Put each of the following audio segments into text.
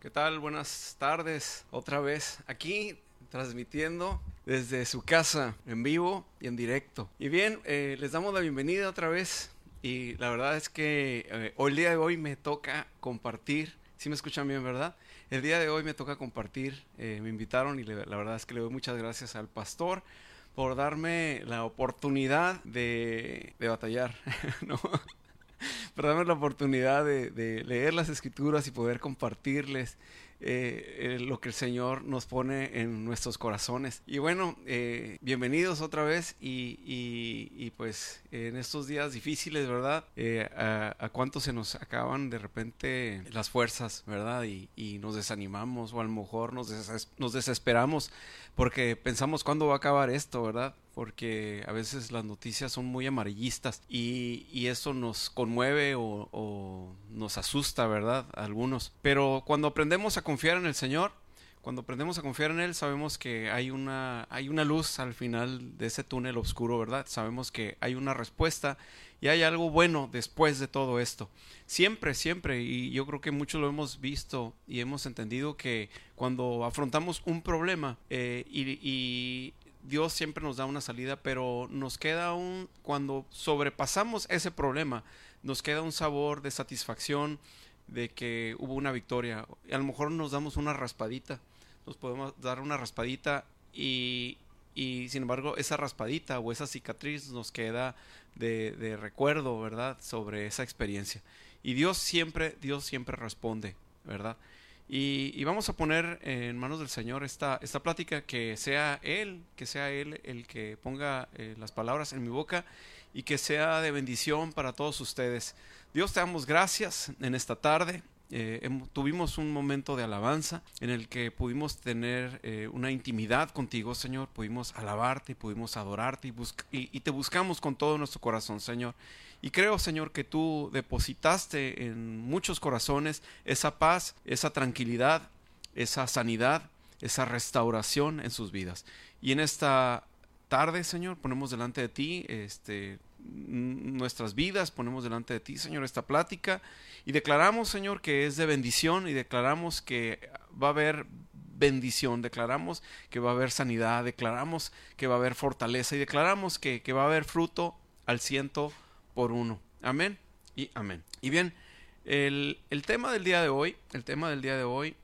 ¿Qué tal? Buenas tardes. Otra vez aquí transmitiendo desde su casa en vivo y en directo. Y bien, eh, les damos la bienvenida otra vez. Y la verdad es que eh, hoy el día de hoy me toca compartir. Si me escuchan bien, ¿verdad? El día de hoy me toca compartir. eh, me invitaron y la verdad es que le doy muchas gracias al pastor por darme la oportunidad de, de batallar, ¿no? por la oportunidad de, leer las escrituras y poder compartirles eh, eh, lo que el Señor nos pone en nuestros corazones. Y bueno, eh, bienvenidos otra vez y, y- y, pues en estos días difíciles, ¿verdad? Eh, a, a se nos acaban de repente las fuerzas, ¿verdad? Y, nos desanimamos o a lo mejor nos, nos desesperamos porque pensamos cuándo va a acabar esto, ¿verdad? Porque a veces las noticias son muy amarillistas y, y eso nos conmueve o, o nos asusta, ¿verdad? Algunos. Pero cuando aprendemos a confiar en el Señor, cuando aprendemos a confiar en Él, sabemos que hay una, hay una luz al final de ese túnel oscuro, ¿verdad? Sabemos que hay una respuesta y hay algo bueno después de todo esto. Siempre, siempre, y yo creo que muchos lo hemos visto y hemos entendido que cuando afrontamos un problema eh, y, y Dios siempre nos da una salida, pero nos queda un, cuando sobrepasamos ese problema, nos queda un sabor de satisfacción de que hubo una victoria. A lo mejor nos damos una raspadita, nos podemos dar una raspadita y, y sin embargo esa raspadita o esa cicatriz nos queda de, de recuerdo, ¿verdad? Sobre esa experiencia. Y Dios siempre, Dios siempre responde, ¿verdad? Y, vamos a poner en manos del Señor esta, esta plática, que sea Él, que sea Él el que ponga eh, las palabras en mi boca y que sea de bendición para todos ustedes. Dios, te damos gracias en esta tarde. Eh, tuvimos un momento de alabanza en el que pudimos tener eh, una intimidad contigo, Señor. Pudimos alabarte, pudimos adorarte y te buscamos con todo nuestro corazón, Señor. Y creo, Señor, que tú depositaste en muchos corazones esa paz, esa tranquilidad, esa sanidad, esa restauración en sus vidas. Y en esta tarde, Señor, ponemos delante de ti este, nuestras vidas, ponemos delante de ti, Señor, esta plática y declaramos, Señor, que es de bendición y declaramos que va a haber bendición, declaramos que va a haber sanidad, declaramos que va a haber fortaleza y declaramos que, que va a haber fruto al ciento por uno. Amén y amén. Y bien, el, el tema del día de hoy, el tema del día de hoy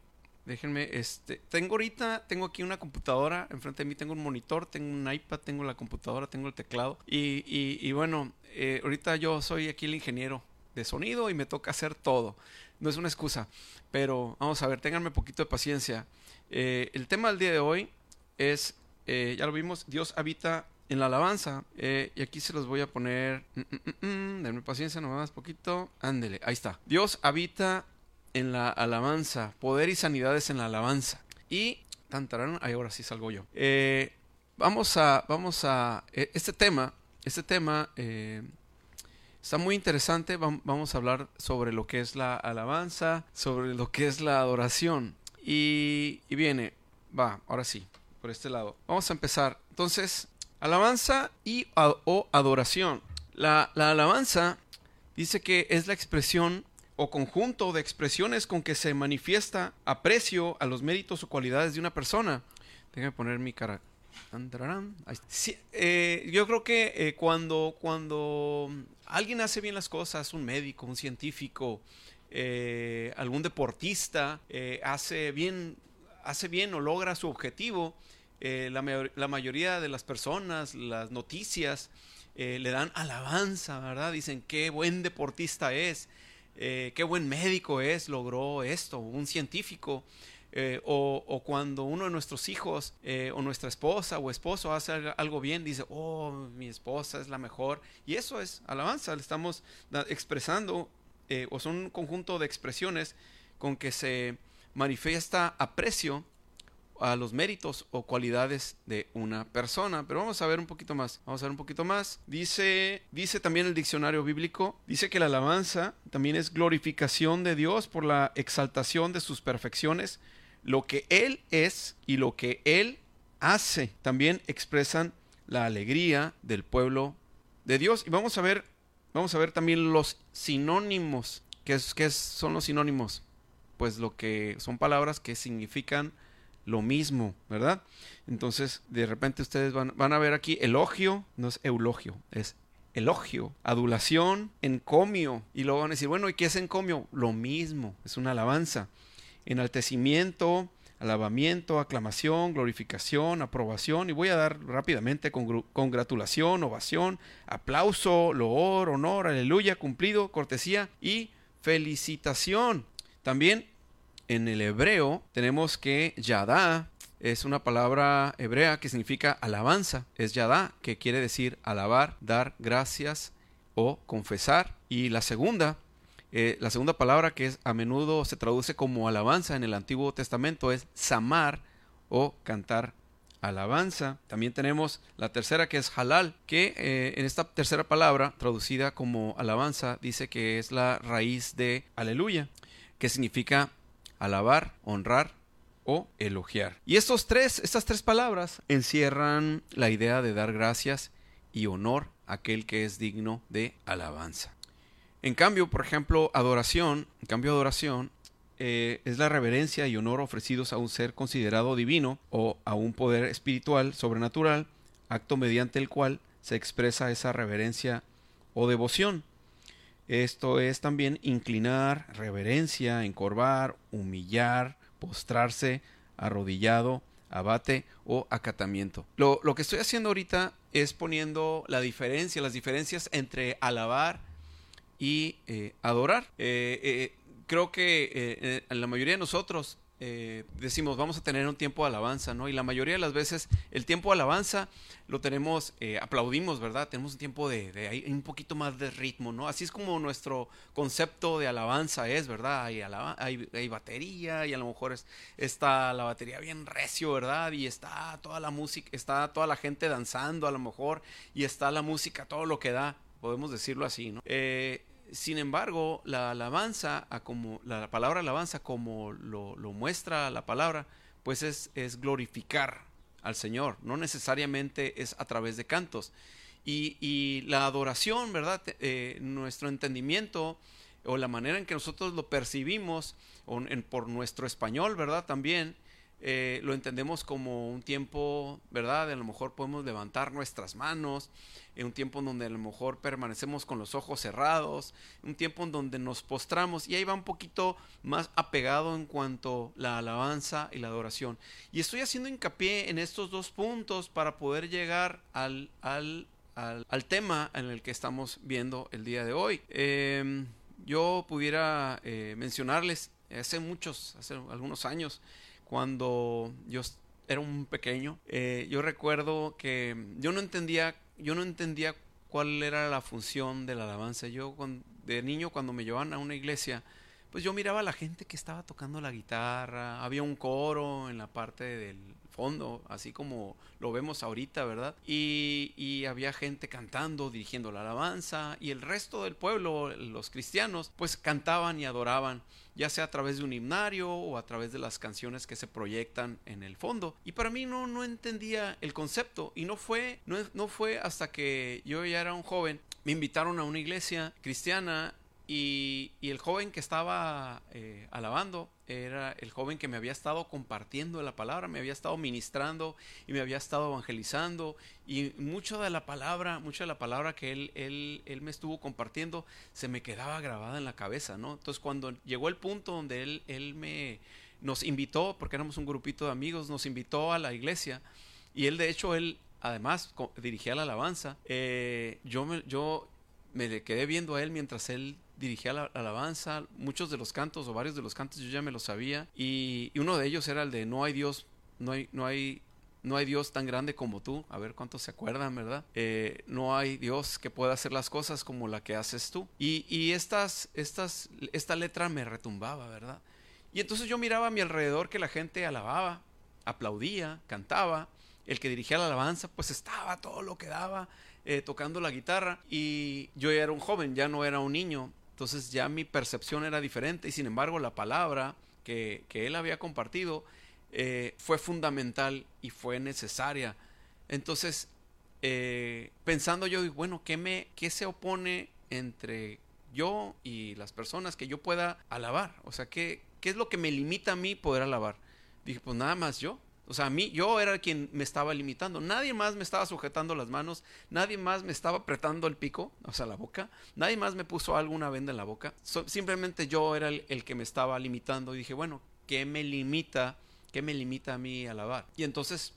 Déjenme, este, tengo ahorita, tengo aquí una computadora, enfrente de mí tengo un monitor, tengo un iPad, tengo la computadora, tengo el teclado. Y, y, bueno, eh, ahorita yo soy aquí el ingeniero de sonido y me toca hacer todo. No es una excusa, pero vamos a ver, ténganme un poquito de paciencia. Eh, el tema del día de hoy es, eh, ya lo vimos, Dios habita en la alabanza. eh, y aquí se los voy a poner, mm, mm, mm, mm, denme paciencia, nomás poquito. Ándele, ahí está. Dios habita en la alabanza, poder y sanidades en la alabanza. Y tantarán, ahí ahora sí salgo yo. Eh, vamos a, vamos a, eh, este tema, este tema eh, está muy interesante. Vam- Vamos a hablar sobre lo que es la alabanza, sobre lo que es la adoración. Y, y viene, va, ahora sí, por este lado. Vamos a empezar. Entonces, alabanza y o adoración. La, la alabanza dice que es la expresión o conjunto de expresiones con que se manifiesta aprecio a los méritos o cualidades de una persona. Déjame poner mi cara. Eh, yo creo que eh, cuando, cuando alguien hace bien las cosas, un médico, un científico, eh, algún deportista, hace bien, hace bien o logra su objetivo, eh, la, mayor- la mayoría de las personas, las noticias, eh, le dan alabanza, ¿verdad? Dicen qué buen deportista es, eh, qué buen médico es, logró esto, un científico. O, o cuando uno de nuestros hijos o nuestra esposa o esposo hace algo- bien, dice, oh, mi esposa es la mejor. Y eso es alabanza, le estamos expresando, o son un conjunto de expresiones con que se manifiesta aprecio a los méritos o cualidades de una persona. Pero vamos a ver un poquito más. Vamos a ver un poquito más. Dice, dice también el diccionario bíblico, dice que la alabanza también es glorificación de Dios por la exaltación de sus perfecciones, lo que Él es y lo que Él hace. También expresan la alegría del pueblo de Dios. Y vamos a ver, vamos a ver también los sinónimos. ¿Qué, es, qué son los sinónimos? pues lo que son palabras que significan lo mismo, ¿verdad? Entonces, de repente ustedes van, van a ver aquí elogio, no es eulogio, es elogio, adulación, encomio. Y luego van a decir, bueno, ¿y qué es encomio? Lo mismo, es una alabanza. Enaltecimiento, alabamiento, aclamación, glorificación, aprobación. Y voy a dar rápidamente congratulación, ovación, aplauso, loor, honor, aleluya, cumplido, cortesía y felicitación. También en el hebreo tenemos que yadá es una palabra hebrea que significa alabanza. Es yadá, que quiere decir alabar, dar gracias o confesar. Y la segunda, eh, la segunda palabra que a menudo se traduce como alabanza en el Antiguo Testamento es samar o cantar alabanza. También tenemos la tercera que es halal, que eh, en esta tercera palabra traducida como alabanza dice que es la raíz de aleluya, que significa alabar, honrar o elogiar. Y estos tres, estas tres palabras encierran la idea de dar gracias y honor a aquel que es digno de alabanza. En cambio, por ejemplo, adoración, en cambio adoración eh, es la reverencia y honor ofrecidos a un ser considerado divino o a un poder espiritual sobrenatural, acto mediante el cual se expresa esa reverencia o devoción. Esto es también inclinar, reverencia, encorvar, humillar, postrarse, arrodillado, abate o acatamiento. Lo, que estoy haciendo ahorita es poniendo la diferencia, las diferencias entre alabar y eh, adorar. Eh, eh, creo que la mayoría de nosotros eh, decimos vamos a tener un tiempo de alabanza, ¿no? Y la mayoría de las veces el tiempo de alabanza lo tenemos, eh, aplaudimos, ¿verdad? Tenemos un tiempo de, de, un poquito más de ritmo, ¿no? Así es como nuestro concepto de alabanza es, ¿verdad? Hay, hay, batería y a lo mejor está la batería bien recio, ¿verdad? Y está toda la música, está toda la gente danzando a lo mejor y está la música, todo lo que da, podemos decirlo así, ¿no? Eh, sin embargo, la alabanza, como, la palabra alabanza, como lo, muestra la palabra, pues es, es, glorificar al Señor, no necesariamente es a través de cantos. Y, la adoración, ¿verdad? Eh, nuestro entendimiento o la manera en que nosotros lo percibimos, o por nuestro español, ¿verdad? También eh, lo entendemos como un tiempo, ¿verdad? A lo mejor podemos levantar nuestras manos, en un tiempo en donde a lo mejor permanecemos con los ojos cerrados, un tiempo en donde nos postramos y ahí va un poquito más apegado en cuanto a la alabanza y la adoración. Y estoy haciendo hincapié en estos dos puntos para poder llegar al, al, al, tema en el que estamos viendo el día de hoy. Em, yo pudiera eh, mencionarles hace muchos, hace algunos años, cuando yo era un pequeño, eh, yo recuerdo que yo no entendía, yo no entendía cuál era la función de la alabanza. Yo de niño cuando me llevaban a una iglesia, pues yo miraba a la gente que estaba tocando la guitarra, había un coro en la parte del fondo, así como lo vemos ahorita, ¿verdad? Y, había gente cantando, dirigiendo la alabanza, y el resto del pueblo, los cristianos, pues cantaban y adoraban ya sea a través de un himnario o a través de las canciones que se proyectan en el fondo. Y para mí no, no entendía el concepto y no fue, no, no fue hasta que yo ya era un joven, me invitaron a una iglesia cristiana y, el joven que estaba eh, alabando era el joven que me había estado compartiendo la palabra, me había estado ministrando y me había estado evangelizando. Y mucho de la palabra, mucha de la palabra que él, él, él me estuvo compartiendo se me quedaba grabada en la cabeza, ¿no? Entonces cuando llegó el punto donde él, él me nos invitó, porque éramos un grupito de amigos, nos invitó a la iglesia. Y él de hecho, él además dirigía la alabanza, eh, yo, me, yo me quedé viendo a él mientras él dirigía la, alabanza, muchos de los cantos o varios de los cantos yo ya me los sabía y, uno de ellos era el de no hay Dios, no hay, no hay, no hay Dios tan grande como tú, a ver cuántos se acuerdan, ¿verdad? Eh, no hay Dios que pueda hacer las cosas como la que haces tú. Y, y estas, estas, esta letra me retumbaba, ¿verdad? Y entonces yo miraba a mi alrededor que la gente alababa, aplaudía, cantaba, el que dirigía la alabanza pues estaba todo lo que daba, eh, tocando la guitarra y yo ya era un joven, ya no era un niño entonces ya mi percepción era diferente y sin embargo la palabra que, él había compartido eh, fue fundamental y fue necesaria. Entonces, eh, pensando yo, bueno, ¿qué, me, ¿qué se opone entre yo y las personas que yo pueda alabar? O sea, ¿qué, ¿Qué es lo que me limita a mí poder alabar? Dije, pues nada más yo. O sea, a mí, yo era quien me estaba limitando. Nadie más me estaba sujetando las manos. Nadie más me estaba apretando el pico, o sea, la boca. Nadie más me puso alguna venda en la boca. simplemente yo era el, que me estaba limitando. Y dije, bueno, ¿qué me limita? ¿Qué me limita a mí a alabar? Y entonces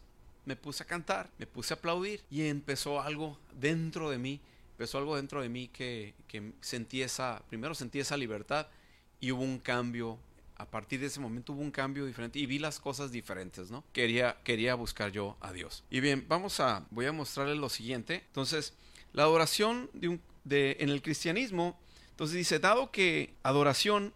me puse a cantar, me puse a aplaudir y empezó algo dentro de mí. Empezó algo dentro de mí que, que sentí esa, primero sentí esa libertad y hubo un cambio a partir de ese momento hubo un cambio diferente y vi las cosas diferentes, ¿no? Quería, quería buscar yo a Dios. Y bien, vamos a, voy a mostrarles lo siguiente. Entonces, la adoración de en el cristianismo, entonces dice, dado que adoración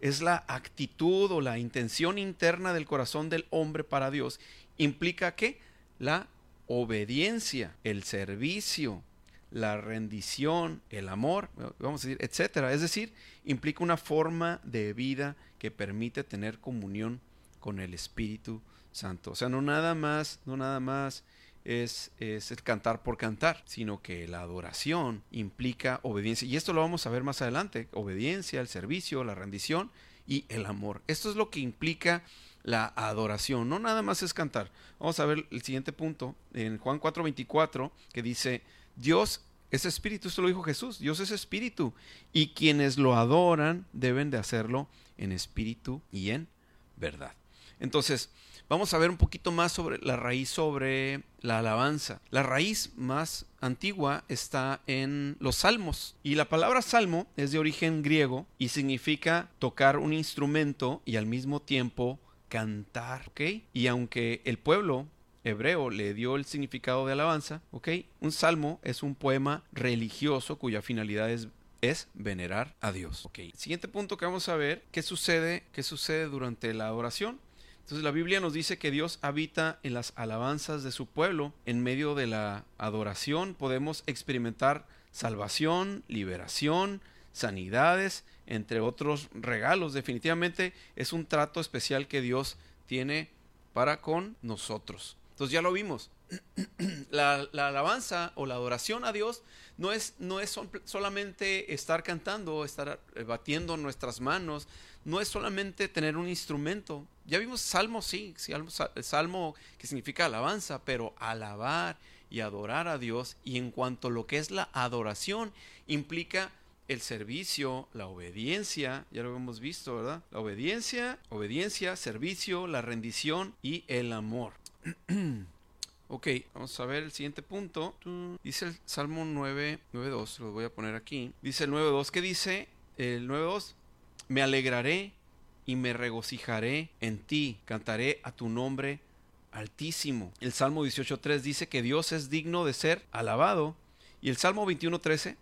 es la actitud o la intención interna del corazón del hombre para Dios, implica que la obediencia, el servicio, la rendición, el amor, vamos a decir, etcétera. Es decir, implica una forma de vida que permite tener comunión con el Espíritu Santo. O sea, no nada más, no nada más es, es, el cantar por cantar, sino que la adoración implica obediencia. Y esto lo vamos a ver más adelante. Obediencia, el servicio, la rendición y el amor. Esto es lo que implica la adoración. No nada más es cantar. Vamos a ver el siguiente punto en Juan 4:24 que dice, Dios es espíritu, esto lo dijo Jesús, Dios es espíritu y quienes lo adoran deben de hacerlo en espíritu y en verdad. Entonces, vamos a ver un poquito más sobre la raíz sobre la alabanza. La raíz más antigua está en los salmos y la palabra salmo es de origen griego y significa tocar un instrumento y al mismo tiempo cantar, ¿ok? Y aunque el pueblo hebreo le dio el significado de alabanza, ¿ok? Un salmo es un poema religioso cuya finalidad es, venerar a Dios. ¿ok? Siguiente punto que vamos a ver, ¿qué sucede, qué sucede durante la adoración? Entonces la Biblia nos dice que Dios habita en las alabanzas de su pueblo. En medio de la adoración podemos experimentar salvación, liberación, sanidades, entre otros regalos. Definitivamente es un trato especial que Dios tiene para con nosotros. Entonces ya lo vimos. La, alabanza o la adoración a Dios no es, no es solamente estar cantando, estar batiendo nuestras manos, no es solamente tener un instrumento. Ya vimos salmo, sí, salmo, salmo que significa alabanza, pero alabar y adorar a Dios y en cuanto a lo que es la adoración implica el servicio, la obediencia, ya lo hemos visto, ¿verdad? La obediencia, obediencia, servicio, la rendición y el amor. ok, vamos a ver el siguiente punto. Dice el Salmo 9, 9.2, lo voy a poner aquí. Dice el 9.2, ¿qué dice? El 9.2, me alegraré y me regocijaré en ti, cantaré a tu nombre altísimo. El Salmo 18.3 dice que Dios es digno de ser alabado. Y el Salmo 21.13,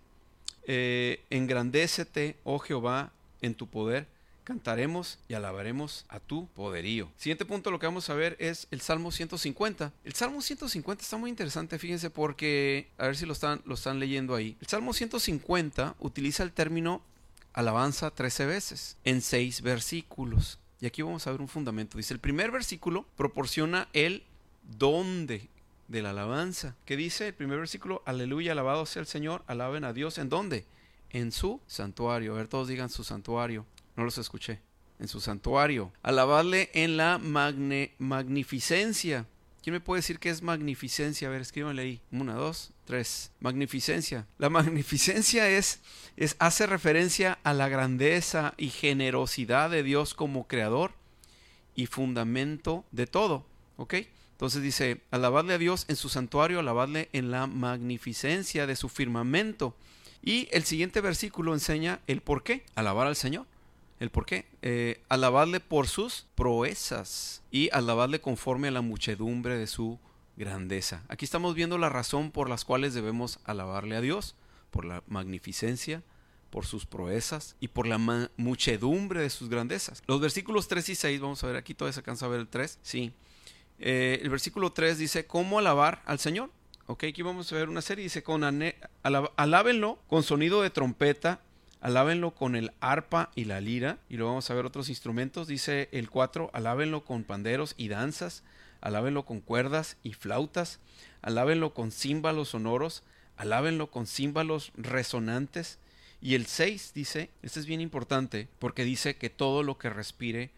eh, engrandécete, oh Jehová, en tu poder cantaremos y alabaremos a tu poderío. Siguiente punto lo que vamos a ver es el Salmo 150. El Salmo 150 está muy interesante, fíjense, porque a ver si lo están, lo están leyendo ahí. El Salmo 150 utiliza el término alabanza 13 veces en 6 versículos. Y aquí vamos a ver un fundamento. Dice, el primer versículo proporciona el dónde de la alabanza. ¿Qué dice el primer versículo? Aleluya, alabado sea el Señor, alaben a Dios. ¿En dónde? En su santuario. A ver, todos digan su santuario. No los escuché. En su santuario. Alabadle en la magnificencia. ¿Quién me puede decir qué es magnificencia? A ver, escríbanle ahí. Una, dos, tres. Magnificencia. La magnificencia es, es, hace referencia a la grandeza y generosidad de Dios como creador y fundamento de todo. ¿Ok? Entonces dice, alabadle a Dios en su santuario, alabadle en la magnificencia de su firmamento. Y el siguiente versículo enseña el por qué. Alabar al Señor. ¿El por qué? Eh, alabarle por sus proezas y alabarle conforme a la muchedumbre de su grandeza. Aquí estamos viendo la razón por las cuales debemos alabarle a Dios, por la magnificencia, por sus proezas y por la muchedumbre de sus grandezas. Los versículos 3 y 6, vamos a ver aquí, todavía se alcanza a ver el 3, sí. Eh, el versículo 3 dice, ¿cómo alabar al Señor? Ok, aquí vamos a ver una serie, dice, con alábenlo con sonido de trompeta alábenlo con el arpa y la lira, y luego vamos a ver otros instrumentos, dice el 4, alábenlo con panderos y danzas, alábenlo con cuerdas y flautas, alábenlo con címbalos sonoros, alábenlo con címbalos resonantes, Y el 6 dice, este es bien importante, porque dice que todo lo que respire,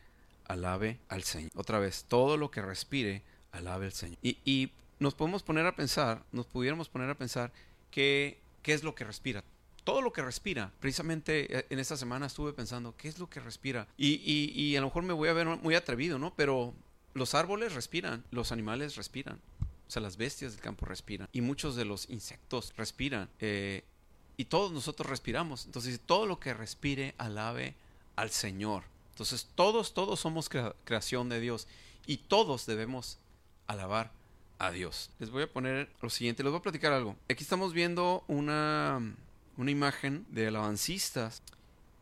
alabe al Señor. Otra vez, todo lo que respire, alabe al Señor. Y, y nos podemos poner a pensar, nos pudiéramos poner a pensar que, qué es lo que respira. Todo lo que respira. Precisamente eh, en esta semana estuve pensando, ¿qué es lo que respira? Y, y, y a lo mejor me voy a ver muy atrevido, ¿no? Pero los árboles respiran, los animales respiran. O sea, las bestias del campo respiran. Y muchos de los insectos respiran. Eh, y todos nosotros respiramos. Entonces, todo lo que respire, alabe al Señor. Entonces, todos, todos somos creación de Dios. Y todos debemos alabar a Dios. Les voy a poner lo siguiente, les voy a platicar algo. Aquí estamos viendo una, una imagen de alabancistas.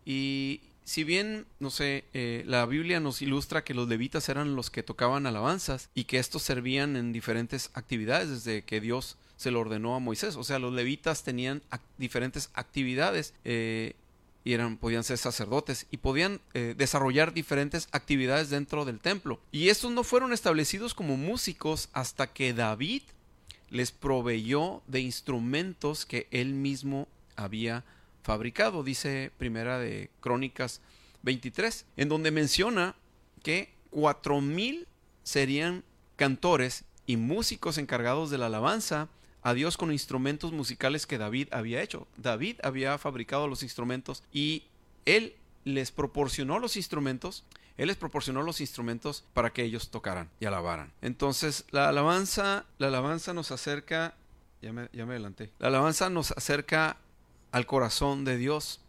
Y si bien, no sé, eh, la Biblia nos ilustra que los levitas eran los que tocaban alabanzas y que estos servían en diferentes actividades desde que Dios se lo ordenó a Moisés. O sea, los levitas tenían diferentes actividades eh, y eran, podían ser sacerdotes y podían eh, desarrollar diferentes actividades dentro del templo. Y estos no fueron establecidos como músicos hasta que David les proveyó de instrumentos que él mismo había fabricado, dice Primera de Crónicas 23, en donde menciona que cuatro mil serían cantores y músicos encargados de la alabanza a Dios con instrumentos musicales que David había hecho. David había fabricado los instrumentos y él les proporcionó los instrumentos. Él les proporcionó los instrumentos para que ellos tocaran y alabaran. Entonces, la alabanza, la alabanza nos acerca, ya me, ya me adelanté. La alabanza nos acerca al corazón de Dios.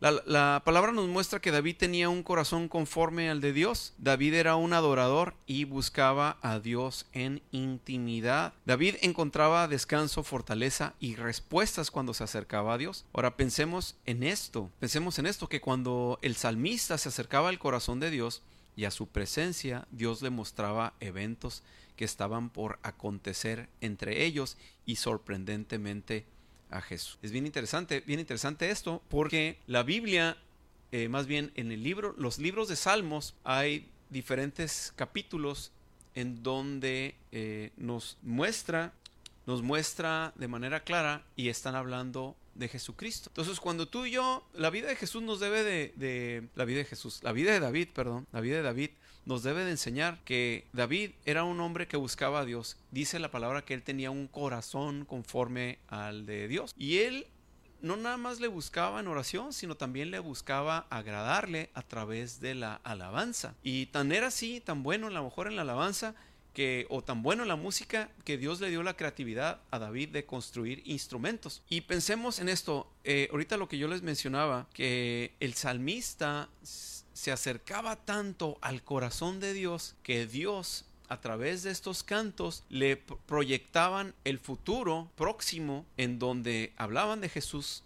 La, palabra nos muestra que David tenía un corazón conforme al de Dios. David era un adorador y buscaba a Dios en intimidad. David encontraba descanso, fortaleza y respuestas cuando se acercaba a Dios. Ahora pensemos en esto, pensemos en esto, que cuando el salmista se acercaba al corazón de Dios y a su presencia, Dios le mostraba eventos que estaban por acontecer entre ellos y sorprendentemente a Jesús. Es bien interesante, bien interesante esto, porque la Biblia, eh, más bien en el libro, los libros de Salmos, hay diferentes capítulos en donde eh, nos muestra, nos muestra de manera clara y están hablando de Jesucristo. Entonces, cuando tú y yo, la vida de Jesús nos debe de, de, la vida de Jesús, la vida de David, perdón, la vida de David nos debe de enseñar que David era un hombre que buscaba a Dios. Dice la palabra que él tenía un corazón conforme al de Dios. Y él no nada más le buscaba en oración, sino también le buscaba agradarle a través de la alabanza. Y tan era así, tan bueno a lo mejor en la alabanza, que, o tan bueno en la música, que Dios le dio la creatividad a David de construir instrumentos. Y pensemos en esto, eh, ahorita lo que yo les mencionaba, que el salmista se acercaba tanto al corazón de Dios que Dios a través de estos cantos le proyectaban el futuro próximo en donde hablaban de Jesús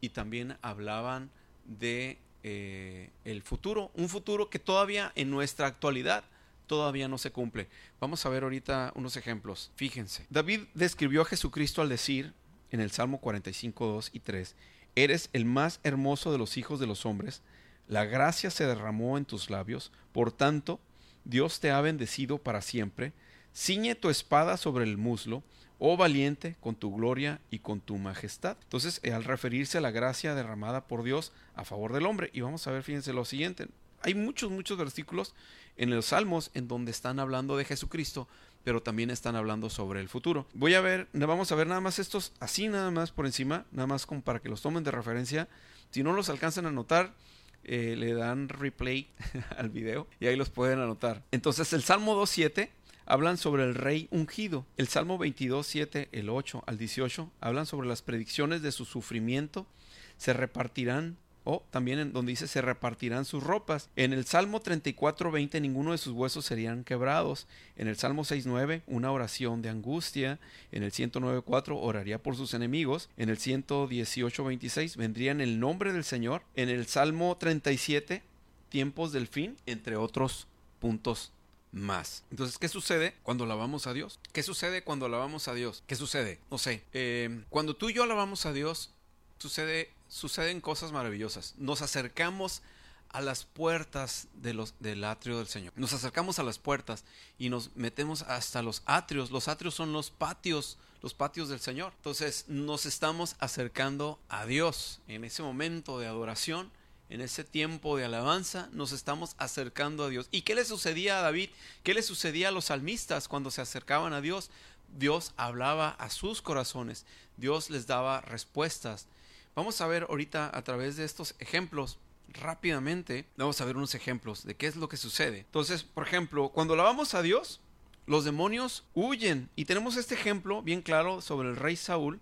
y también hablaban de eh, el futuro, un futuro que todavía en nuestra actualidad todavía no se cumple. Vamos a ver ahorita unos ejemplos. Fíjense, David describió a Jesucristo al decir en el Salmo 45, 2 y 3, Eres el más hermoso de los hijos de los hombres, la gracia se derramó en tus labios, por tanto, Dios te ha bendecido para siempre. Ciñe tu espada sobre el muslo, oh valiente, con tu gloria y con tu majestad. Entonces, eh, al referirse a la gracia derramada por Dios a favor del hombre, y vamos a ver, fíjense lo siguiente, hay muchos, muchos versículos en los Salmos en donde están hablando de Jesucristo, pero también están hablando sobre el futuro. Voy a ver, vamos a ver nada más estos así, nada más por encima, nada más para que los tomen de referencia. Si no los alcanzan a notar, eh, le dan replay al video y ahí los pueden anotar. Entonces el Salmo 2.7 hablan sobre el rey ungido. El Salmo 22.7, el 8 al 18, hablan sobre las predicciones de su sufrimiento. Se repartirán o también en donde dice se repartirán sus ropas. En el Salmo 34:20 ninguno de sus huesos serían quebrados. En el Salmo 6:9 una oración de angustia. En el 109:4 oraría por sus enemigos. En el 118:26 vendría en el nombre del Señor. En el Salmo 37 tiempos del fin, entre otros puntos más. Entonces, ¿qué sucede cuando alabamos a Dios? ¿Qué sucede cuando alabamos a Dios? ¿Qué sucede? No sé. Eh, cuando tú y yo alabamos a Dios, sucede suceden cosas maravillosas. Nos acercamos a las puertas de los, del atrio del Señor. Nos acercamos a las puertas y nos metemos hasta los atrios. Los atrios son los patios, los patios del Señor. Entonces nos estamos acercando a Dios en ese momento de adoración. En ese tiempo de alabanza nos estamos acercando a Dios. ¿Y qué le sucedía a David? ¿Qué le sucedía a los salmistas cuando se acercaban a Dios? Dios hablaba a sus corazones. Dios les daba respuestas. Vamos a ver ahorita a través de estos ejemplos rápidamente. Vamos a ver unos ejemplos de qué es lo que sucede. Entonces, por ejemplo, cuando alabamos a Dios, los demonios huyen. Y tenemos este ejemplo bien claro sobre el rey Saúl,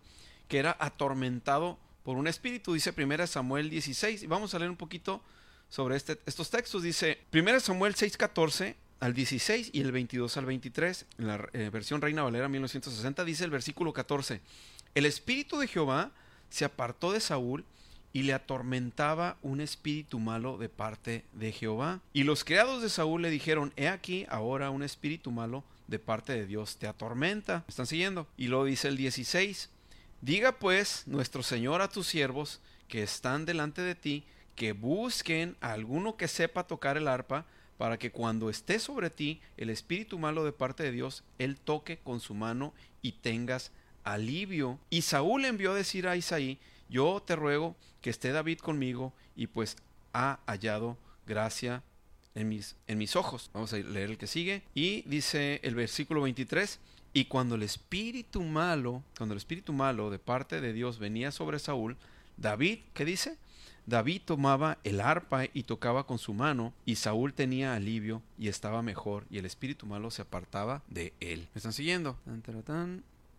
que era atormentado por un espíritu. Dice 1 Samuel 16. Y vamos a leer un poquito sobre este, estos textos. Dice 1 Samuel 6:14 al 16 y el 22 al 23. En la eh, versión Reina Valera 1960 dice el versículo 14. El espíritu de Jehová se apartó de Saúl y le atormentaba un espíritu malo de parte de Jehová. Y los criados de Saúl le dijeron, he aquí ahora un espíritu malo de parte de Dios te atormenta. ¿Me están siguiendo? Y lo dice el 16, diga pues nuestro Señor a tus siervos que están delante de ti, que busquen a alguno que sepa tocar el arpa, para que cuando esté sobre ti el espíritu malo de parte de Dios, él toque con su mano y tengas alivio. Y Saúl envió a decir a Isaí, yo te ruego que esté David conmigo y pues ha hallado gracia en mis, en mis ojos. Vamos a leer el que sigue. Y dice el versículo 23, y cuando el espíritu malo, cuando el espíritu malo de parte de Dios venía sobre Saúl, David, ¿qué dice? David tomaba el arpa y tocaba con su mano, y Saúl tenía alivio y estaba mejor, y el espíritu malo se apartaba de él. ¿Me están siguiendo?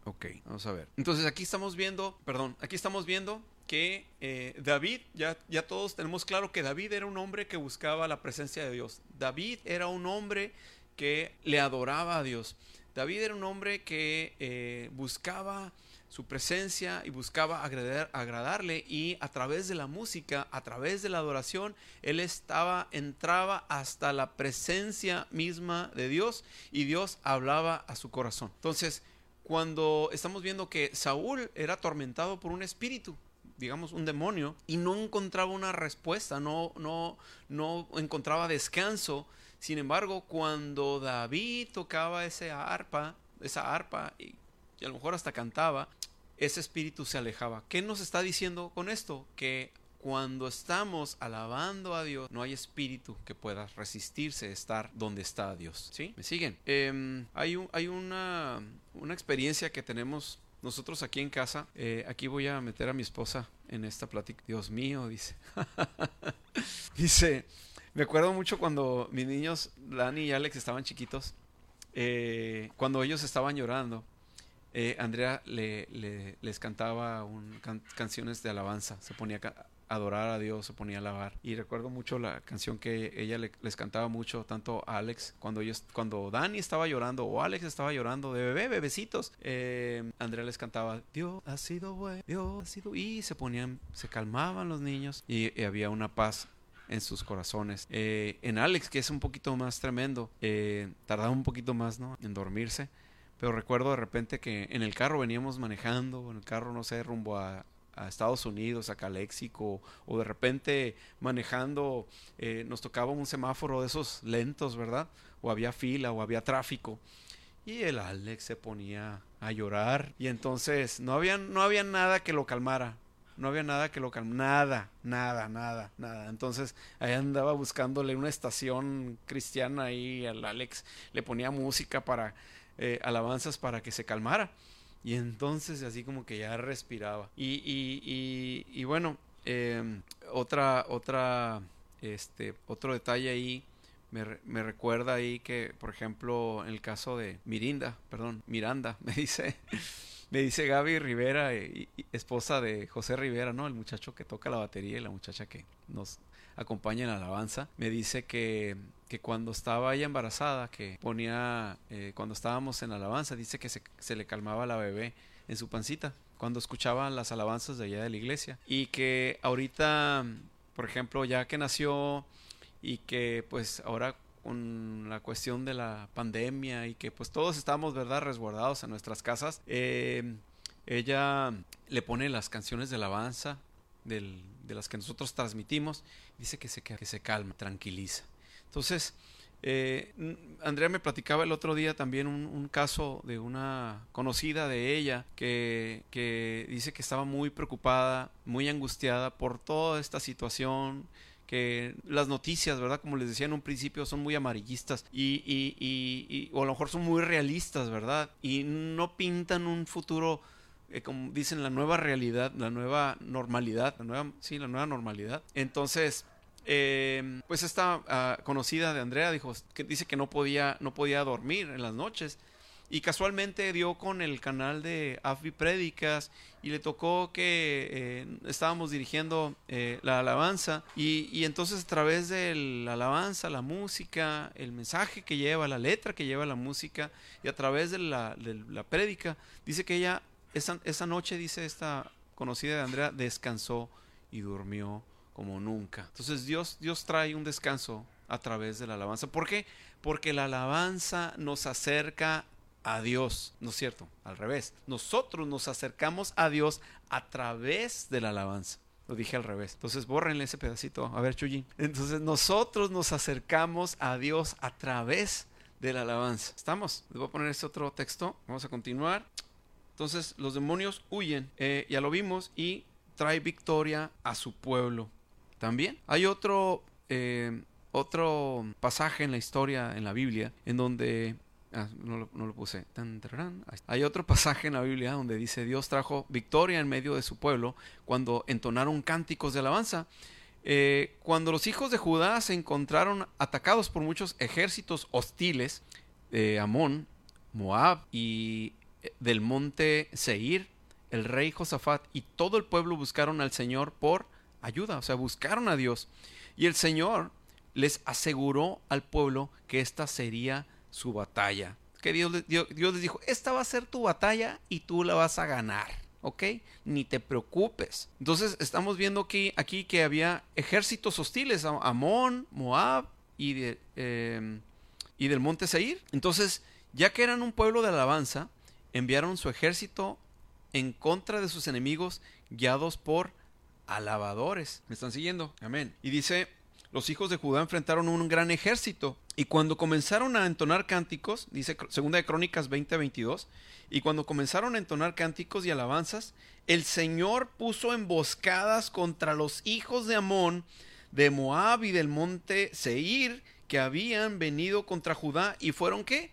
Ok, vamos a ver. Entonces aquí estamos viendo, perdón, aquí estamos viendo que eh, David, ya, ya todos tenemos claro que David era un hombre que buscaba la presencia de Dios. David era un hombre que le adoraba a Dios. David era un hombre que eh, buscaba su presencia y buscaba agradar, agradarle y a través de la música, a través de la adoración, él estaba entraba hasta la presencia misma de Dios y Dios hablaba a su corazón. Entonces, cuando estamos viendo que Saúl era atormentado por un espíritu, digamos un demonio, y no encontraba una respuesta, no, no, no encontraba descanso. Sin embargo, cuando David tocaba esa arpa, esa arpa, y, y a lo mejor hasta cantaba, ese espíritu se alejaba. ¿Qué nos está diciendo con esto? Que cuando estamos alabando a Dios, no hay espíritu que pueda resistirse a estar donde está Dios. ¿Sí? ¿Me siguen? Em, hay un, hay una, una experiencia que tenemos nosotros aquí en casa. Eh, aquí voy a meter a mi esposa en esta plática. Dios mío, dice. dice, me acuerdo mucho cuando mis niños, Dani y Alex, estaban chiquitos. Eh, cuando ellos estaban llorando, eh, Andrea le, les cantaba canciones de alabanza. Se ponía adorar a Dios, se ponía a alabar. Y recuerdo mucho la canción que ella les cantaba mucho, tanto a Alex, cuando ellos, cuando Dani estaba llorando o Alex estaba llorando de bebé, bebecitos, eh, Andrea les cantaba, Dios ha sido bueno, Dios ha sido... Y se ponían, se calmaban los niños y, había una paz en sus corazones. Eh, en Alex, que es un poquito más tremendo, eh, tardaba un poquito más, ¿no? En dormirse. Pero recuerdo de repente que en el carro veníamos manejando, en el carro, no sé, rumbo a, a Estados Unidos, a Calexico, o de repente manejando, eh, nos tocaba un semáforo de esos lentos, ¿verdad? O había fila, o había tráfico. Y el Alex se ponía a llorar. Y entonces no había, no había nada que lo calmara. No había nada que lo calmara. Nada, nada, nada, nada. Entonces ahí andaba buscándole una estación cristiana ahí al Alex. Le ponía música para eh, alabanzas para que se calmara. Y entonces así como que ya respiraba. Y, y, y, y bueno, em, otra, otra, este, otro detalle ahí me, me, recuerda ahí que, por ejemplo, en el caso de Mirinda, perdón, Miranda, me dice, me dice Gaby Rivera, esposa de José Rivera, ¿no? El muchacho que toca la batería y la muchacha que nos acompaña en la alabanza, me dice que que cuando estaba ella embarazada, que ponía, eh, cuando estábamos en alabanza, dice que se, se, le calmaba la bebé en su pancita cuando escuchaba las alabanzas de allá de la iglesia. Y que ahorita, por ejemplo, ya que nació y que pues ahora con la cuestión de la pandemia y que pues todos estamos, ¿verdad?, resguardados en nuestras casas, eh, ella le pone las canciones de alabanza del, de las que nosotros transmitimos, dice que se, que se calma, tranquiliza. Entonces, eh, Andrea me platicaba el otro día también un, caso de una conocida de ella que, que, dice que estaba muy preocupada, muy angustiada por toda esta situación, que las noticias, ¿verdad? Como les decía en un principio, son muy amarillistas y, y, y, o a lo mejor son muy realistas, ¿verdad? Y no pintan un futuro eh, como dicen, la nueva realidad, la nueva normalidad, la nueva, sí, la nueva normalidad. Entonces, eh, pues esta ah, conocida de Andrea dijo que dice que no podía, no podía dormir en las noches. Y casualmente dio con el canal de Afi Prédicas y le tocó que eh, estábamos dirigiendo la alabanza. Y, y, entonces a través de la alabanza, la música, el mensaje que lleva, la letra que lleva la música y a través de la, de la prédica, dice que ella esa, noche, dice esta conocida de Andrea, descansó y durmió como nunca. Entonces Dios, Dios trae un descanso a través de la alabanza. ¿Por qué? Porque la alabanza nos acerca a Dios, ¿no es cierto? Al revés. Nosotros nos acercamos a Dios a través de la alabanza. Lo dije al revés. Entonces bórrenle ese pedacito. A ver, Chuyin. Entonces nosotros nos acercamos a Dios a través de la alabanza. ¿Estamos? Les voy a poner este otro texto. Vamos a continuar. Entonces los demonios huyen, eh, ya lo vimos, y trae victoria a su pueblo. También hay otro, eh, otro pasaje en la historia, en la Biblia, en donde... Ah, no, lo, puse. Hay otro pasaje en la Biblia donde dice Dios trajo victoria en medio de su pueblo cuando entonaron cánticos de alabanza. Eh, cuando los hijos de Judá se encontraron atacados por muchos ejércitos hostiles, de Amón, Moab y del monte Seir, el rey Josafat y todo el pueblo buscaron al Señor por ayuda, o sea, buscaron a Dios. Y el Señor les aseguró al pueblo que esta sería su batalla. Que Dios, les dijo, esta va a ser tu batalla y tú la vas a ganar. ¿ok? Ni te preocupes. Entonces estamos viendo aquí, aquí que había ejércitos hostiles, Amón, Moab y, em, y del monte Seir. Entonces, ya que eran un pueblo de alabanza, enviaron su ejército en contra de sus enemigos guiados por alabadores. ¿Me están siguiendo? Amén. Y dice, los hijos de Judá enfrentaron un gran ejército y cuando comenzaron a entonar cánticos, dice segunda de Crónicas 20:22, y cuando comenzaron a entonar cánticos y alabanzas, el Señor puso emboscadas contra los hijos de Amón, de Moab y del monte Seir, que habían venido contra Judá y fueron qué?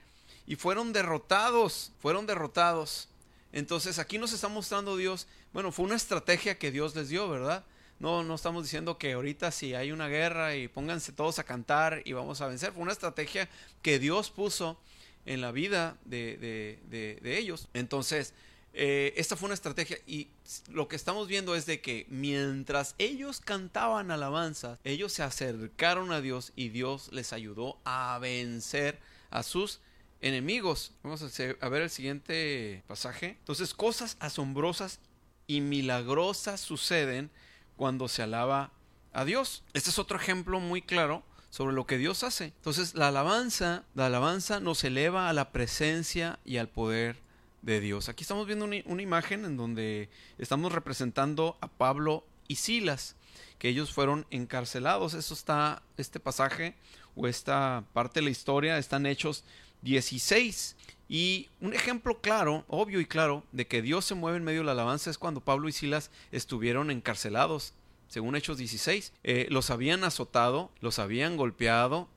Y fueron derrotados, fueron derrotados. Entonces aquí nos está mostrando Dios, bueno, fue una estrategia que Dios les dio, ¿verdad? No, no estamos diciendo que ahorita si hay una guerra y pónganse todos a cantar y vamos a vencer. Fue una estrategia que Dios puso en la vida de, ellos. Entonces, eh, esta fue una estrategia y lo que estamos viendo es de que mientras ellos cantaban alabanza, ellos se acercaron a Dios y Dios les ayudó a vencer a sus enemigos. Vamos a, ver el siguiente pasaje. Entonces, cosas asombrosas y milagrosas suceden cuando se alaba a Dios. Este es otro ejemplo muy claro sobre lo que Dios hace. Entonces, la alabanza, la alabanza nos eleva a la presencia y al poder de Dios. Aquí estamos viendo una, imagen en donde estamos representando a Pablo y Silas, que ellos fueron encarcelados. Eso está, este pasaje o esta parte de la historia están hechos 16. Y un ejemplo claro, obvio y claro, de que Dios se mueve en medio de la alabanza es cuando Pablo y Silas estuvieron encarcelados, según Hechos 16. Eh, los habían azotado, los habían golpeado,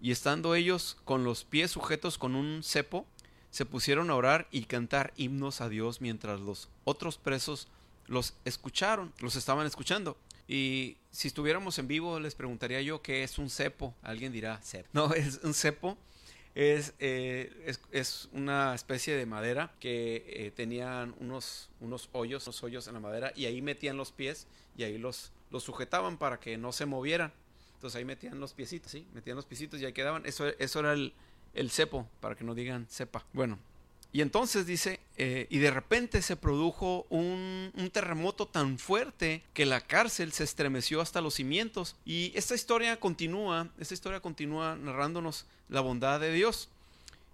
y estando ellos con los pies sujetos con un cepo, se pusieron a orar y cantar himnos a Dios mientras los otros presos los escucharon, los estaban escuchando. Y si estuviéramos en vivo, les preguntaría yo qué es un cepo. Alguien dirá, cepo. No, es un cepo eh, es, es, una especie de madera que eh, tenían unos, unos hoyos, unos hoyos en la madera y ahí metían los pies y ahí los, los sujetaban para que no se movieran. Entonces ahí metían los piecitos, ¿sí? Metían los piecitos y ahí quedaban. Eso, eso era el, el cepo, para que no digan cepa. Bueno, y entonces dice, eh, y de repente se produjo un, terremoto tan fuerte que la cárcel se estremeció hasta los cimientos. Y esta historia continúa, esta historia continúa narrándonos la bondad de Dios,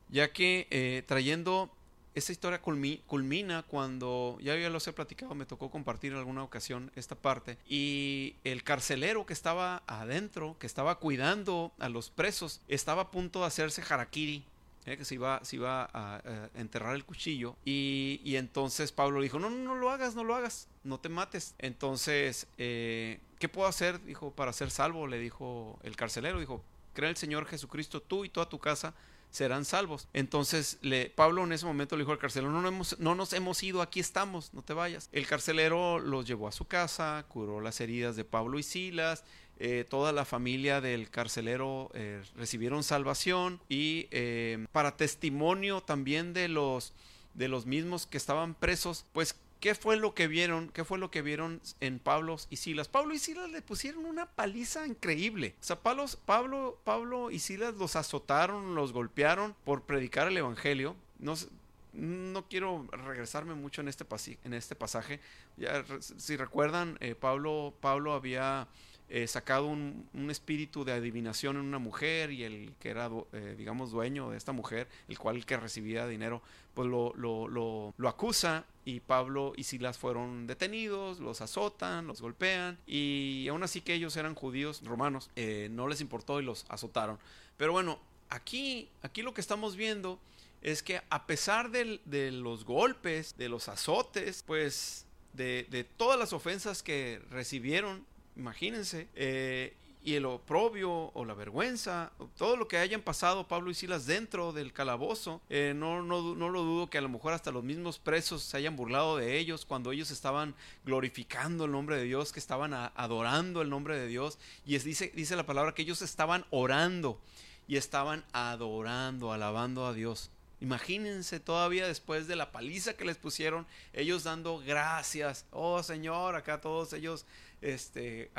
ya que eh, trayendo esta historia culmina cuando, ya, ya los he platicado, me tocó compartir en alguna ocasión esta parte, y el carcelero que estaba adentro, que estaba cuidando a los presos, estaba a punto de hacerse harakiri ¿eh? que se iba, se iba a, enterrar el cuchillo. Y, y, entonces Pablo dijo, no, no, no lo hagas, no lo hagas, no te mates. Entonces, eh, ¿qué puedo hacer? Dijo, para ser salvo, le dijo el carcelero, dijo, cree el Señor Jesucristo, tú y toda tu casa serán salvos. Entonces le, Pablo en ese momento le dijo al carcelero, no, no, hemos, no nos hemos ido, aquí estamos, no te vayas. El carcelero los llevó a su casa, curó las heridas de Pablo y Silas, eh, toda la familia del carcelero eh, recibieron salvación y eh, para testimonio también de los de los mismos que estaban presos, pues ¿qué fue lo que vieron? ¿Qué fue lo que vieron en Pablo y Silas? Pablo y Silas le pusieron una paliza increíble. O sea, Pablo, Pablo, Pablo y Silas los azotaron, los golpearon por predicar el evangelio. No, no quiero regresarme mucho en este, en este pasaje. Ya, si recuerdan, Pablo, Pablo había eh, sacado un, espíritu de adivinación en una mujer y el que era, eh, digamos, dueño de esta mujer, el cual que recibía dinero, pues lo, lo, lo, acusa y Pablo y Silas fueron detenidos, los azotan, los golpean y aún así que ellos eran judíos romanos, eh, no les importó y los azotaron. Pero bueno, aquí, aquí lo que estamos viendo es que a pesar de, de los golpes, de los azotes, pues de, de, todas las ofensas que recibieron, imagínense, eh, y el oprobio o la vergüenza, todo lo que hayan pasado Pablo y Silas dentro del calabozo, eh, no, no, no, lo dudo que a lo mejor hasta los mismos presos se hayan burlado de ellos cuando ellos estaban glorificando el nombre de Dios, que estaban adorando el nombre de Dios, y es, dice, dice la palabra que ellos estaban orando y estaban adorando, alabando a Dios. Imagínense todavía después de la paliza que les pusieron, ellos dando gracias. Oh Señor, acá todos ellos este,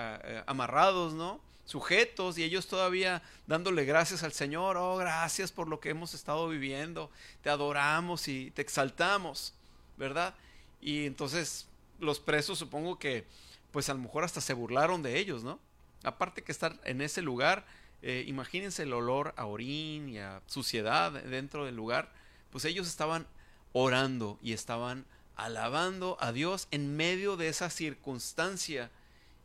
amarrados, ¿no? Sujetos y ellos todavía dándole gracias al Señor. Oh, gracias por lo que hemos estado viviendo. Te adoramos y te exaltamos, ¿verdad? Y entonces los presos supongo que pues a lo mejor hasta se burlaron de ellos, ¿no? Aparte que estar en ese lugar, eh, imagínense el olor a orín y a suciedad dentro del lugar, pues ellos estaban orando y estaban alabando a Dios en medio de esa circunstancia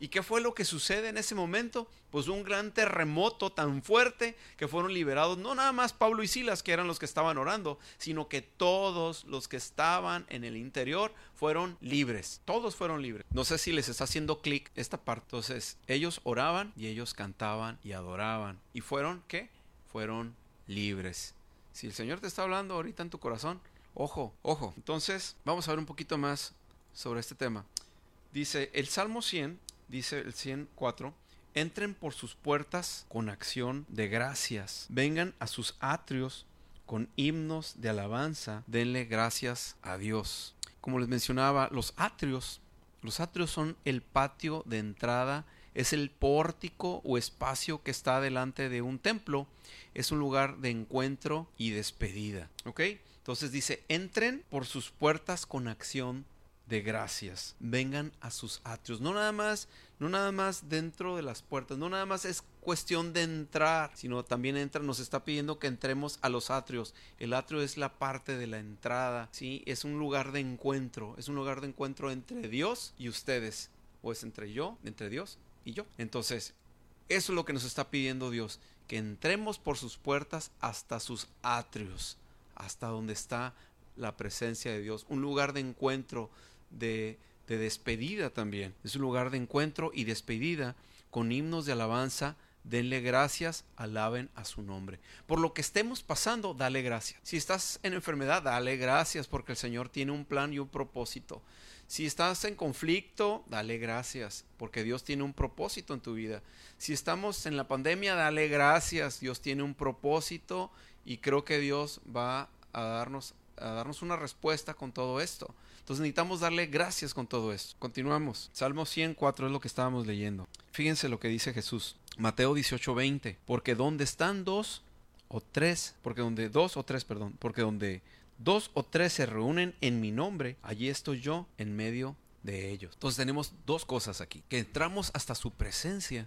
¿Y qué fue lo que sucede en ese momento? Pues un gran terremoto tan fuerte que fueron liberados no nada más Pablo y Silas, que eran los que estaban orando, sino que todos los que estaban en el interior fueron libres. Todos fueron libres. No sé si les está haciendo clic esta parte. Entonces, ellos oraban y ellos cantaban y adoraban. ¿Y fueron qué? Fueron libres. Si el Señor te está hablando ahorita en tu corazón, ojo, ojo. Entonces, vamos a ver un poquito más sobre este tema. Dice el Salmo 100 dice el 104, entren por sus puertas con acción de gracias, vengan a sus atrios con himnos de alabanza, denle gracias a Dios. Como les mencionaba, los atrios, los atrios son el patio de entrada, es el pórtico o espacio que está delante de un templo, es un lugar de encuentro y despedida, ¿ok? Entonces dice, entren por sus puertas con acción de gracias. Vengan a sus atrios. No nada más, no nada más dentro de las puertas, no nada más es cuestión de entrar, sino también entra, nos está pidiendo que entremos a los atrios. El atrio es la parte de la entrada, ¿sí? Es un lugar de encuentro, es un lugar de encuentro entre Dios y ustedes, o es entre yo, entre Dios y yo. Entonces, eso es lo que nos está pidiendo Dios, que entremos por sus puertas hasta sus atrios, hasta donde está la presencia de Dios, un lugar de encuentro de, despedida también. Es un lugar de encuentro y despedida con himnos de alabanza. Denle gracias, alaben a su nombre. Por lo que estemos pasando, dale gracias. Si estás en enfermedad, dale gracias porque el Señor tiene un plan y un propósito. Si estás en conflicto, dale gracias, porque Dios tiene un propósito en tu vida. Si estamos en la pandemia, dale gracias, Dios tiene un propósito y creo que Dios va a darnos, a darnos una respuesta con todo esto. Entonces necesitamos darle gracias con todo esto. Continuamos. Salmo 104 es lo que estábamos leyendo. Fíjense lo que dice Jesús. Mateo 18:20. Porque donde están dos o tres, porque donde dos o tres, perdón, porque donde dos o tres se reúnen en mi nombre, allí estoy yo en medio de ellos. Entonces tenemos dos cosas aquí, que entramos hasta su presencia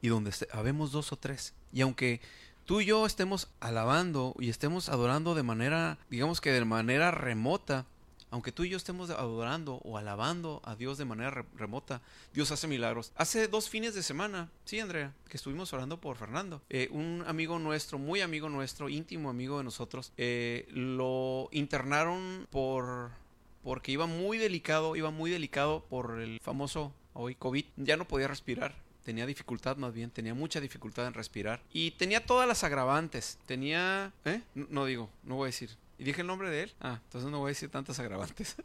y donde habemos dos o tres. Y aunque tú y yo estemos alabando y estemos adorando de manera, digamos que de manera remota, aunque tú y yo estemos adorando o alabando a Dios de manera remota, Dios hace milagros. Hace dos fines de semana, sí, Andrea, que estuvimos orando por Fernando. Eh, un amigo nuestro, muy amigo nuestro, íntimo amigo de nosotros, eh, lo internaron por porque iba muy delicado, iba muy delicado por el famoso hoy COVID. Ya no podía respirar tenía dificultad más bien, tenía mucha dificultad en respirar y tenía todas las agravantes, tenía, ¿eh? No, digo, no voy a decir. ¿Y dije el nombre de él? Ah, entonces no voy a decir tantas agravantes.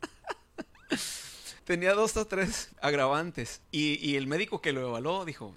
tenía dos o tres agravantes y, y el médico que lo evaluó dijo,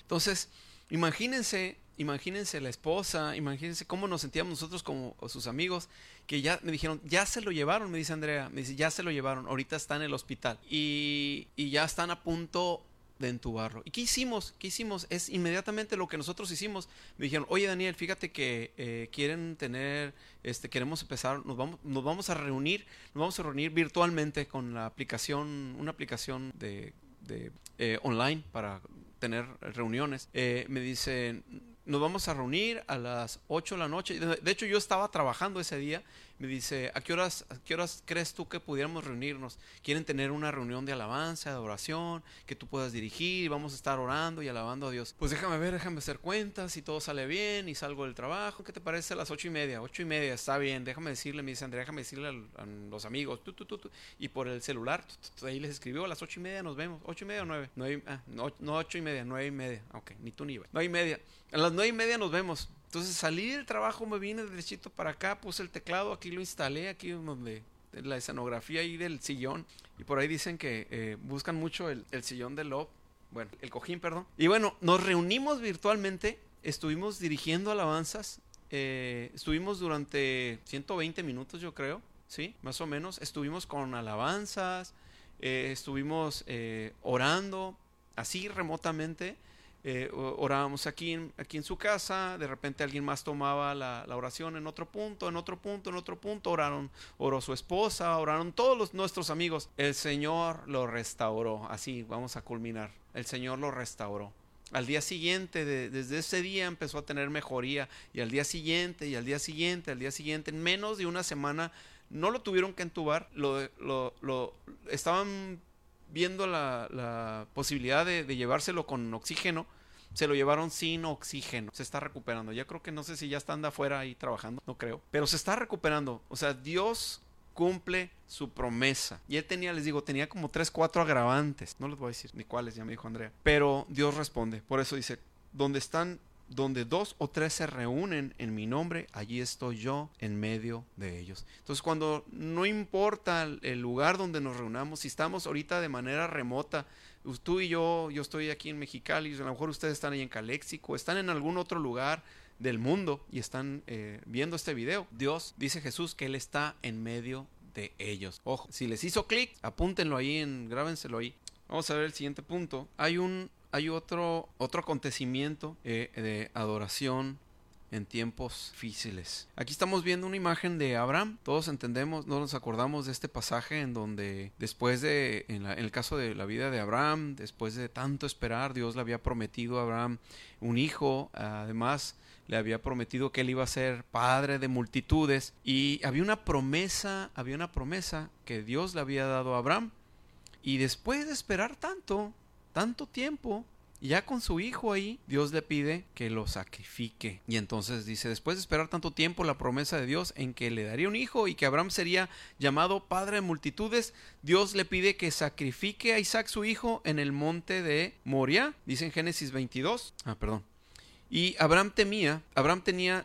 entonces, imagínense imagínense la esposa, imagínense cómo nos sentíamos nosotros como sus amigos, que ya me dijeron, ya se lo llevaron, me dice Andrea, me dice, ya se lo llevaron, ahorita está en el hospital y, y ya están a punto de entubarlo. ¿Y qué hicimos? ¿Qué hicimos? Es inmediatamente lo que nosotros hicimos. Me dijeron, oye Daniel, fíjate que eh, quieren tener, este, queremos empezar, nos vamos, nos vamos a reunir, nos vamos a reunir virtualmente con la aplicación, una aplicación de, de eh, online para tener reuniones. Eh, me dicen, nos vamos a reunir a las 8 de la noche. De hecho, yo estaba trabajando ese día me dice, ¿a qué horas, a qué horas crees tú que pudiéramos reunirnos? Quieren tener una reunión de alabanza, de oración, que tú puedas dirigir, vamos a estar orando y alabando a Dios. Pues déjame ver, déjame hacer cuentas, si todo sale bien y salgo del trabajo, ¿qué te parece a las ocho y media? Ocho y media, está bien, déjame decirle, me dice Andrea, déjame decirle a, los amigos, y por el celular, ahí les escribió, a las ocho y media nos vemos, ocho y media o nueve, nueve ah, no, no ocho y media, nueve y media, ok, ni tú ni yo, nueve y media, a las nueve y media nos vemos, entonces salí del trabajo, me vine derechito para acá, puse el teclado, aquí lo instalé, aquí donde la escenografía ahí del sillón. Y por ahí dicen que eh, buscan mucho el, sillón de Love, bueno, el cojín, perdón. Y bueno, nos reunimos virtualmente, estuvimos dirigiendo alabanzas, eh, estuvimos durante 120 minutos yo creo, ¿sí? Más o menos, estuvimos con alabanzas, eh, estuvimos orando así remotamente eh, orábamos aquí en, su casa, de repente alguien más tomaba la, oración en otro punto, en otro punto, en otro punto, oraron, oró su esposa, oraron todos los, nuestros amigos. El Señor lo restauró, así vamos a culminar, el Señor lo restauró. Al día siguiente, desde ese día empezó a tener mejoría y al día siguiente y al día siguiente, al día siguiente, en menos de una semana, no lo tuvieron que entubar, lo estaban viendo la, posibilidad de, llevárselo con oxígeno, se lo llevaron sin oxígeno. Se está recuperando. Ya creo que no sé si ya está anda afuera ahí trabajando, no creo. Pero se está recuperando. O sea, Dios cumple su promesa. Y él tenía, les digo, tenía como tres, cuatro agravantes. No les voy a decir ni cuáles, ya me dijo Andrea. Pero Dios responde. Por eso dice, donde están donde dos o tres se reúnen en mi nombre, allí estoy yo en medio de ellos. Entonces, cuando no importa el lugar donde nos reunamos, si estamos ahorita de manera remota, tú y yo, yo estoy aquí en Mexicali, a lo mejor ustedes están ahí en Caléxico, están en algún otro lugar del mundo y están eh, viendo este video. Dios dice Jesús que Él está en medio de ellos. Ojo, si les hizo clic, apúntenlo ahí, en, grábenselo ahí. Vamos a ver el siguiente punto. Hay un hay otro, otro acontecimiento eh, de adoración en tiempos difíciles. Aquí estamos viendo una imagen de Abraham. Todos entendemos, no nos acordamos de este pasaje en donde después de, en, el caso de la vida de Abraham, después de tanto esperar, Dios le había prometido a Abraham un hijo. Además, le había prometido que él iba a ser padre de multitudes. Y había una promesa, había una promesa que Dios le había dado a Abraham. Y después de esperar tanto, tanto tiempo, ya con su hijo ahí, Dios le pide que lo sacrifique. Y entonces dice, después de esperar tanto tiempo la promesa de Dios en que le daría un hijo y que Abraham sería llamado padre de multitudes, Dios le pide que sacrifique a Isaac su hijo en el monte de Moria, dice en Génesis 22. Ah, perdón. Y Abraham temía, Abraham tenía,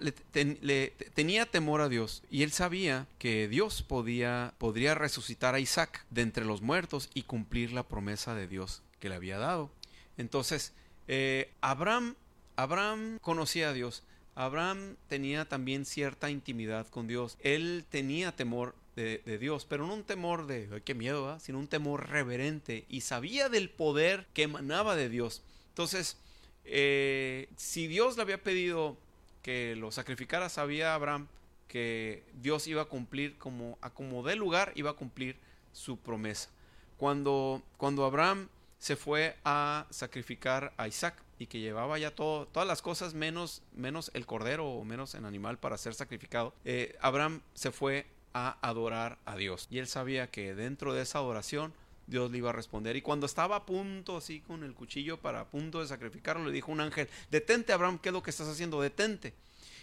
tenía temor a Dios y él sabía que Dios podía, podría resucitar a Isaac de entre los muertos y cumplir la promesa de Dios que le había dado. Entonces, eh, Abraham, Abraham conocía a Dios. Abraham tenía también cierta intimidad con Dios. Él tenía temor de, Dios, pero no un temor de qué miedo, sino un temor reverente y sabía del poder que emanaba de Dios. Entonces, eh, si Dios le había pedido que lo sacrificara, sabía Abraham que Dios iba a cumplir como a como de lugar, iba a cumplir su promesa. Cuando, cuando Abraham se fue a sacrificar a Isaac. y que llevaba ya todo, todas las cosas menos, menos el cordero o menos el animal para ser sacrificado, eh, Abraham se fue a adorar a Dios. Y él sabía que dentro de esa adoración Dios le iba a responder. Y cuando estaba a punto, así con el cuchillo para a punto de sacrificarlo, le dijo un ángel, detente Abraham, ¿qué es lo que estás haciendo? Detente.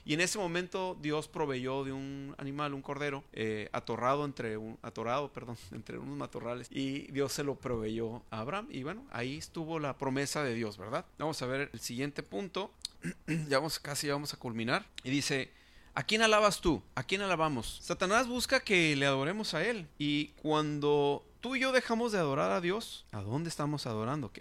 Y en ese momento Dios proveyó de un animal, un cordero, eh, atorrado entre un, atorado, perdón, entre unos matorrales. Y Dios se lo proveyó a Abraham. Y bueno, ahí estuvo la promesa de Dios, ¿verdad? Vamos a ver el siguiente punto. ya vamos, casi vamos a culminar. Y dice, ¿A quién alabas tú? ¿A quién alabamos? Satanás busca que le adoremos a él. Y cuando tú y yo dejamos de adorar a Dios, ¿a dónde estamos adorando?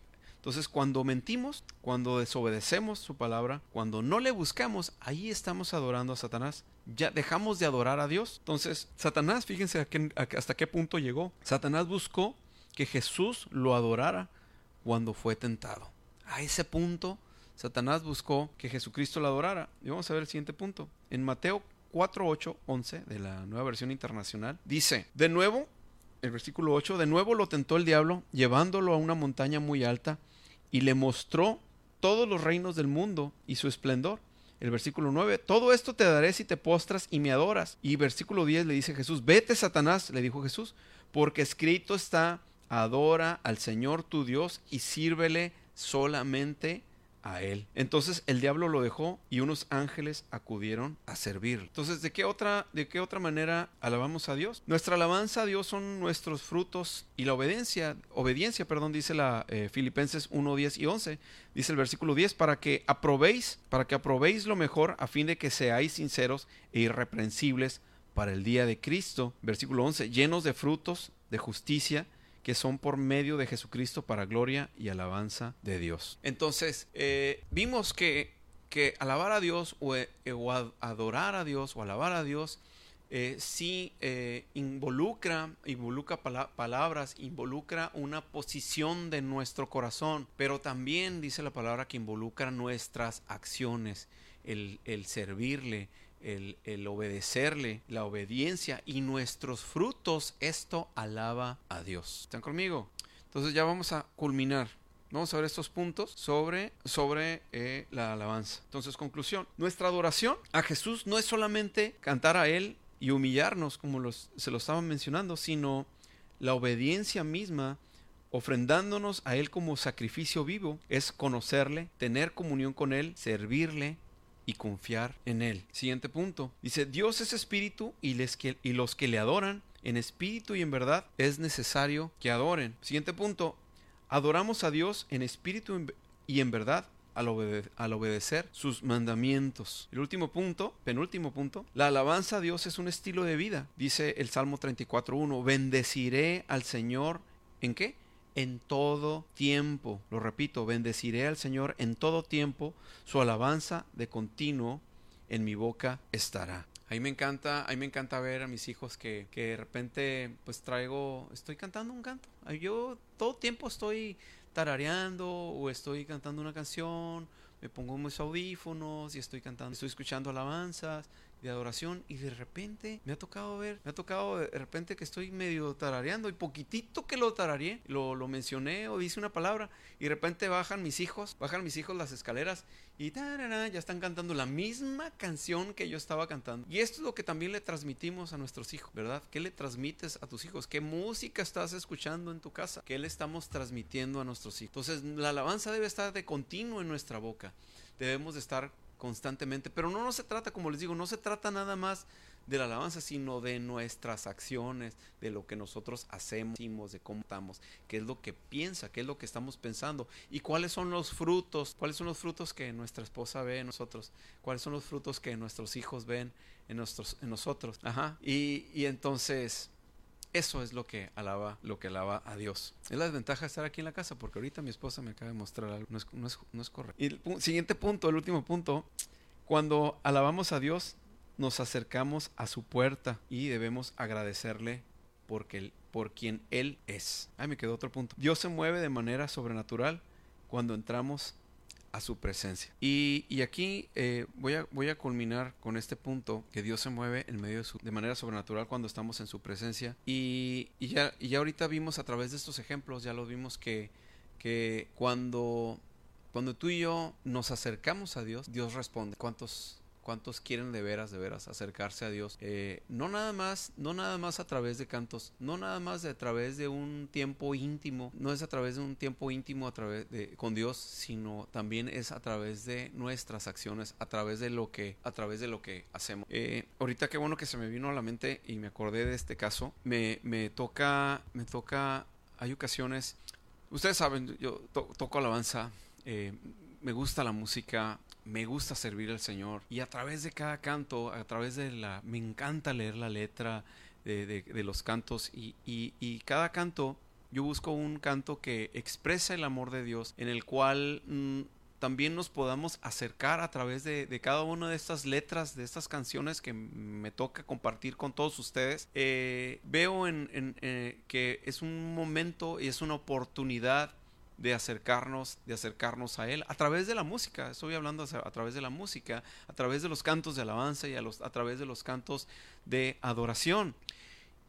Entonces, cuando mentimos, cuando desobedecemos su palabra, cuando no le buscamos, ahí estamos adorando a Satanás. Ya dejamos de adorar a Dios. Entonces, Satanás, fíjense hasta qué punto llegó. Satanás buscó que Jesús lo adorara cuando fue tentado. A ese punto, Satanás buscó que Jesucristo lo adorara. Y vamos a ver el siguiente punto. En Mateo 4, 8, 11 de la nueva versión internacional, dice, de nuevo, el versículo 8, de nuevo lo tentó el diablo, llevándolo a una montaña muy alta y le mostró todos los reinos del mundo y su esplendor. El versículo 9, todo esto te daré si te postras y me adoras. Y versículo 10 le dice Jesús, vete Satanás, le dijo Jesús, porque escrito está, adora al Señor tu Dios y sírvele solamente Entonces el diablo lo dejó y unos ángeles acudieron a servir. Entonces, ¿de qué otra de qué otra manera alabamos a Dios? Nuestra alabanza a Dios son nuestros frutos y la obediencia, obediencia, perdón, dice la eh, Filipenses 1, 10 y 11. Dice el versículo 10, para que aprobéis, para que aprobéis lo mejor a fin de que seáis sinceros e irreprensibles para el día de Cristo. Versículo 11, llenos de frutos de justicia que son por medio de Jesucristo para gloria y alabanza de Dios. Entonces, eh, vimos que, que, alabar a Dios o, eh, adorar a Dios o alabar a Dios eh, sí involucra, involucra palabras, involucra una posición de nuestro corazón, pero también dice la palabra que involucra nuestras acciones, el, el servirle, el, obedecerle, la obediencia y nuestros frutos, esto alaba a Dios. ¿Están conmigo? Entonces ya vamos a culminar. Vamos a ver estos puntos sobre, sobre eh, la alabanza. Entonces, conclusión. Nuestra adoración a Jesús no es solamente cantar a Él y humillarnos, como se lo estaban mencionando, sino la obediencia misma, ofrendándonos a Él como sacrificio vivo, es conocerle, tener comunión con Él, servirle, y confiar en Él. Siguiente punto. Dice, Dios es espíritu y, los que le adoran en espíritu y en verdad es necesario que adoren. Siguiente punto. Adoramos a Dios en espíritu y en verdad al, al, obedecer sus mandamientos. El último punto, penúltimo punto, la alabanza a Dios es un estilo de vida. Dice el Salmo 34.1, bendeciré al Señor en qué? En todo tiempo. Lo repito, bendeciré al Señor en todo tiempo, su alabanza de continuo en mi boca estará. Ahí me encanta, ahí me encanta ver a mis hijos que, que de repente pues traigo, estoy cantando un canto. Yo todo tiempo estoy tarareando o estoy cantando una canción, me pongo mis audífonos y estoy cantando, estoy escuchando alabanzas de adoración y de repente me ha tocado ver, me ha tocado de repente que estoy medio tarareando y poquitito que lo tarareé, lo, lo mencioné o hice una palabra y de repente bajan mis hijos, bajan mis hijos las escaleras y ya están cantando la misma canción que yo estaba cantando. Y esto es lo que también le transmitimos a nuestros hijos, ¿verdad? ¿Qué le transmites a tus hijos? ¿Qué música estás escuchando en tu casa? ¿Qué le estamos transmitiendo a nuestros hijos? Entonces la alabanza debe estar de continuo en nuestra boca. Debemos de estar constantemente. Pero no, no se trata, como les digo, no se trata nada más de la alabanza, sino de nuestras acciones, de lo que nosotros hacemos, de cómo estamos, qué es lo que piensa, qué es lo que estamos pensando y cuáles son los frutos, cuáles son los frutos que nuestra esposa ve en nosotros, cuáles son los frutos que nuestros hijos ven en, nuestros, en nosotros. Ajá. Y, y entonces, eso es lo que alaba, lo que alaba a Dios. Es la desventaja de estar aquí en la casa, porque ahorita mi esposa me acaba de mostrar algo, no es, no es, correcto. Y el siguiente punto, el último punto, cuando alabamos a Dios, nos acercamos a su puerta y debemos agradecerle porque, por quien Él es. Ahí me quedó otro punto. Dios se mueve de manera sobrenatural cuando entramos a su presencia. Y, aquí eh, voy, a, voy a culminar con este punto, que Dios se mueve en medio de, su, de manera sobrenatural cuando estamos en su presencia. Y, ya, y ya ahorita vimos a través de estos ejemplos, ya lo vimos que, que cuando Cuando tú y yo nos acercamos a Dios, Dios responde. ¿Cuántos cuántos quieren de veras, de veras acercarse a Dios. Eh, no nada más, no nada más a través de cantos, no nada más a través de un tiempo íntimo, no es a través de un tiempo íntimo a través de con Dios, sino también es a través de nuestras acciones, a través de lo que, a través de lo que hacemos. Eh, ahorita qué bueno que se me vino a la mente y me acordé de este caso. Me, me toca, me toca, hay ocasiones, ustedes saben, yo toco alabanza. Eh, me gusta la música, me gusta servir al Señor y a través de cada canto, a través de la, me encanta leer la letra de, los cantos y, y, cada canto, yo busco un canto que expresa el amor de Dios, en el cual mm, también nos podamos acercar a través de, cada una de estas letras, de estas canciones que me toca compartir con todos ustedes. Eh, veo en, en eh, que es un momento y es una oportunidad de acercarnos, de acercarnos a Él a través de la música. Estoy hablando a, través de la música, a través de los cantos de alabanza y a, los, a través de los cantos de adoración.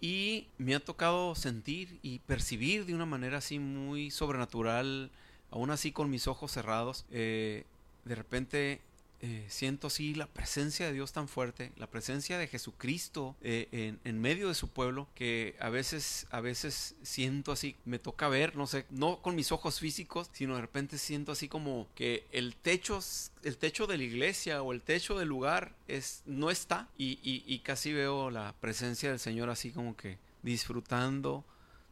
Y me ha tocado sentir y percibir de una manera así muy sobrenatural, aún así con mis ojos cerrados, eh, de repente eh, siento así la presencia de Dios tan fuerte, la presencia de Jesucristo eh, en, medio de su pueblo, que a veces, a veces siento así, me toca ver, no sé, no con mis ojos físicos, sino de repente siento así como que el techo, el techo de la iglesia o el techo del lugar es, no está y, y casi veo la presencia del Señor así como que disfrutando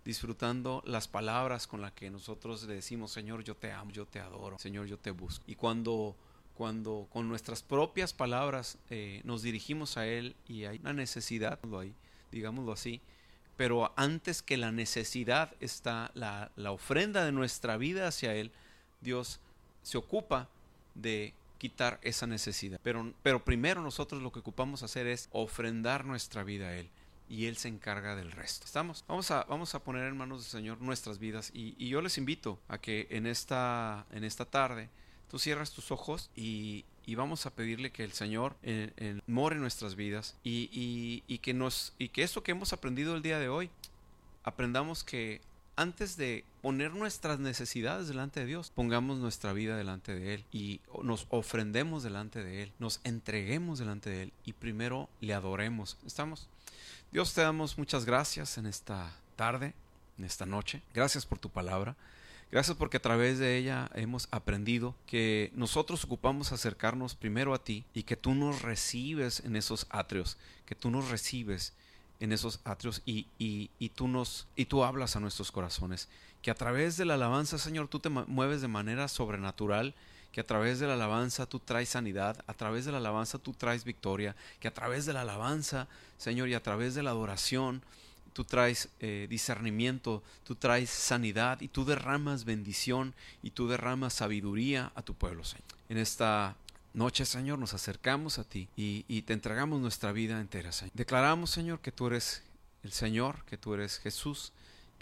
disfrutando las palabras con las que nosotros le decimos, Señor, yo te amo, yo te adoro, Señor, yo te busco. Y cuando cuando con nuestras propias palabras eh, nos dirigimos a Él y hay una necesidad, digámoslo así, pero antes que la necesidad está la, la, ofrenda de nuestra vida hacia Él, Dios se ocupa de quitar esa necesidad. Pero, pero primero nosotros lo que ocupamos hacer es ofrendar nuestra vida a Él y Él se encarga del resto. ¿Estamos? Vamos a, vamos a poner en manos del Señor nuestras vidas y, y yo les invito a que en esta, en esta tarde tú cierras tus ojos y, vamos a pedirle que el Señor more en nuestras vidas y, que nos y que esto que hemos aprendido el día de hoy aprendamos que antes de poner nuestras necesidades delante de Dios, pongamos nuestra vida delante de Él y nos ofrendemos delante de Él, nos entreguemos delante de Él y primero le adoremos. ¿Estamos? Dios te damos muchas gracias en esta tarde, en esta noche. Gracias por tu palabra. Gracias porque a través de ella hemos aprendido que nosotros ocupamos acercarnos primero a ti y que tú nos recibes en esos atrios, que tú nos recibes en esos atrios y, y, y, tú nos y tú hablas a nuestros corazones. Que a través de la alabanza Señor tú te mueves de manera sobrenatural que a través de la alabanza tú traes sanidad, a través de la alabanza tú traes victoria, que a través de la alabanza, Señor, y a través de la adoración, tú traes eh, discernimiento, tú traes sanidad y tú derramas bendición y tú derramas sabiduría a tu pueblo, Señor. En esta noche, Señor, nos acercamos a ti y, y te entregamos nuestra vida entera, Señor. Declaramos, Señor, que tú eres el Señor, que tú eres Jesús,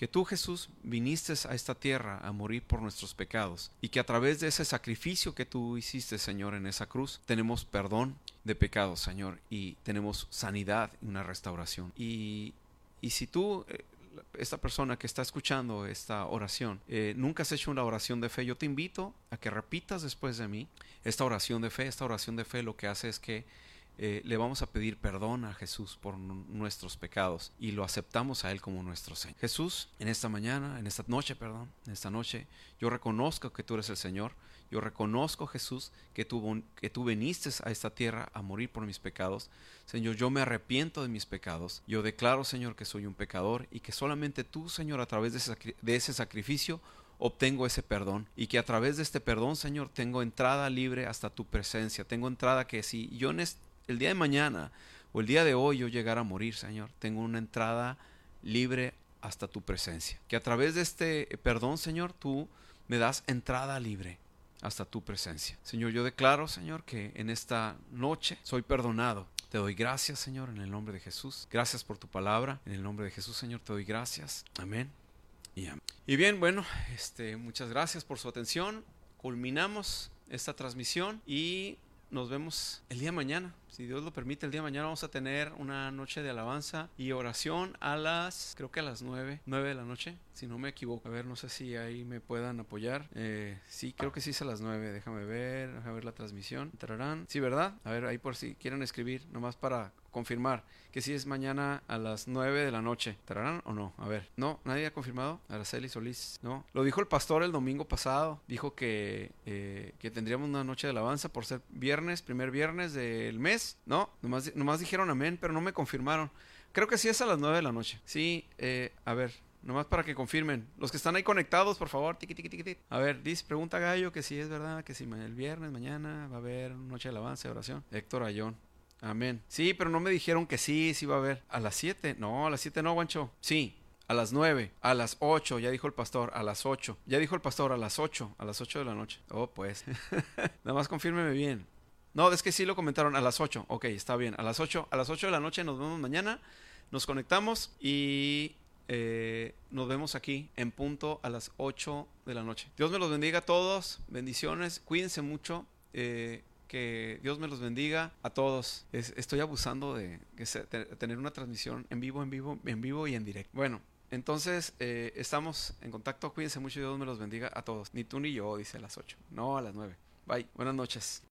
que tú Jesús viniste a esta tierra a morir por nuestros pecados y que a través de ese sacrificio que tú hiciste Señor en esa cruz tenemos perdón de pecados Señor y tenemos sanidad y una restauración y y si tú, eh, esta persona que está escuchando esta oración, eh, nunca has hecho una oración de fe, yo te invito a que repitas después de mí esta oración de fe. Esta oración de fe lo que hace es que eh, le vamos a pedir perdón a Jesús por nuestros pecados y lo aceptamos a Él como nuestro Señor. Jesús, en esta mañana, en esta noche, perdón, en esta noche, yo reconozco que tú eres el Señor. Yo reconozco, Jesús, que tú, que tú viniste a esta tierra a morir por mis pecados. Señor, yo me arrepiento de mis pecados. Yo declaro, Señor, que soy un pecador y que solamente tú, Señor, a través de ese, sacrificio, obtengo ese perdón y que a través de este perdón, Señor, tengo entrada libre hasta tu presencia. Tengo entrada que si yo en el día de mañana o el día de hoy yo llegar a morir, Señor, tengo una entrada libre hasta tu presencia. Que a través de este perdón, Señor, tú me das entrada libre hasta tu presencia. Señor, yo declaro, Señor, que en esta noche soy perdonado. Te doy gracias, Señor, en el nombre de Jesús. Gracias por tu palabra. En el nombre de Jesús, Señor, te doy gracias. Amén. Y, amén. y bien, bueno, este, muchas gracias por su atención. Culminamos esta transmisión y nos vemos el día mañana. Si Dios lo permite, el día de mañana vamos a tener una noche de alabanza y oración a las, creo que a las 9, 9 de la noche, si no me equivoco. A ver, no sé si ahí me puedan apoyar. Eh, sí, creo que sí es a las 9. Déjame ver, déjame ver la transmisión. Entrarán. Sí, ¿verdad? A ver, ahí por si quieren escribir, nomás para confirmar que sí es mañana a las 9 de la noche. ¿Estarán o no? A ver. No, nadie ha confirmado. Araceli Solís, no. Lo dijo el pastor el domingo pasado. Dijo que, eh, que tendríamos una noche de alabanza por ser viernes, primer viernes del mes. No, nomás, nomás dijeron amén, pero no me confirmaron. Creo que sí es a las 9 de la noche. Sí, eh, a ver, Nomás para que confirmen. Los que están ahí conectados, por favor. Tiki, tiki, tiki, A ver, dice, pregunta Gallo que si es verdad, que si el viernes, mañana va a haber noche de alabanza oración. Héctor Ayón. Amén. Sí, pero no me dijeron que sí, sí va a haber. ¿A las 7? No, a las 7 no, guancho. Sí, a las 9, a las 8, ya dijo el pastor, a las 8. Ya dijo el pastor, a las 8, a las 8 de la noche. Oh, pues. Nada más confírmeme bien. No, es que sí lo comentaron a las 8. Ok, está bien. A las 8, a las 8 de la noche nos vemos mañana. Nos conectamos y eh, nos vemos aquí en punto a las 8 de la noche. Dios me los bendiga a todos. Bendiciones. Cuídense mucho. Eh, que Dios me los bendiga a todos. estoy abusando de, tener una transmisión en vivo, en vivo, en vivo y en directo. Bueno, entonces eh, estamos en contacto. Cuídense mucho Dios me los bendiga a todos. Ni tú ni yo, dice a las 8. No, a las 9. Bye. Buenas noches.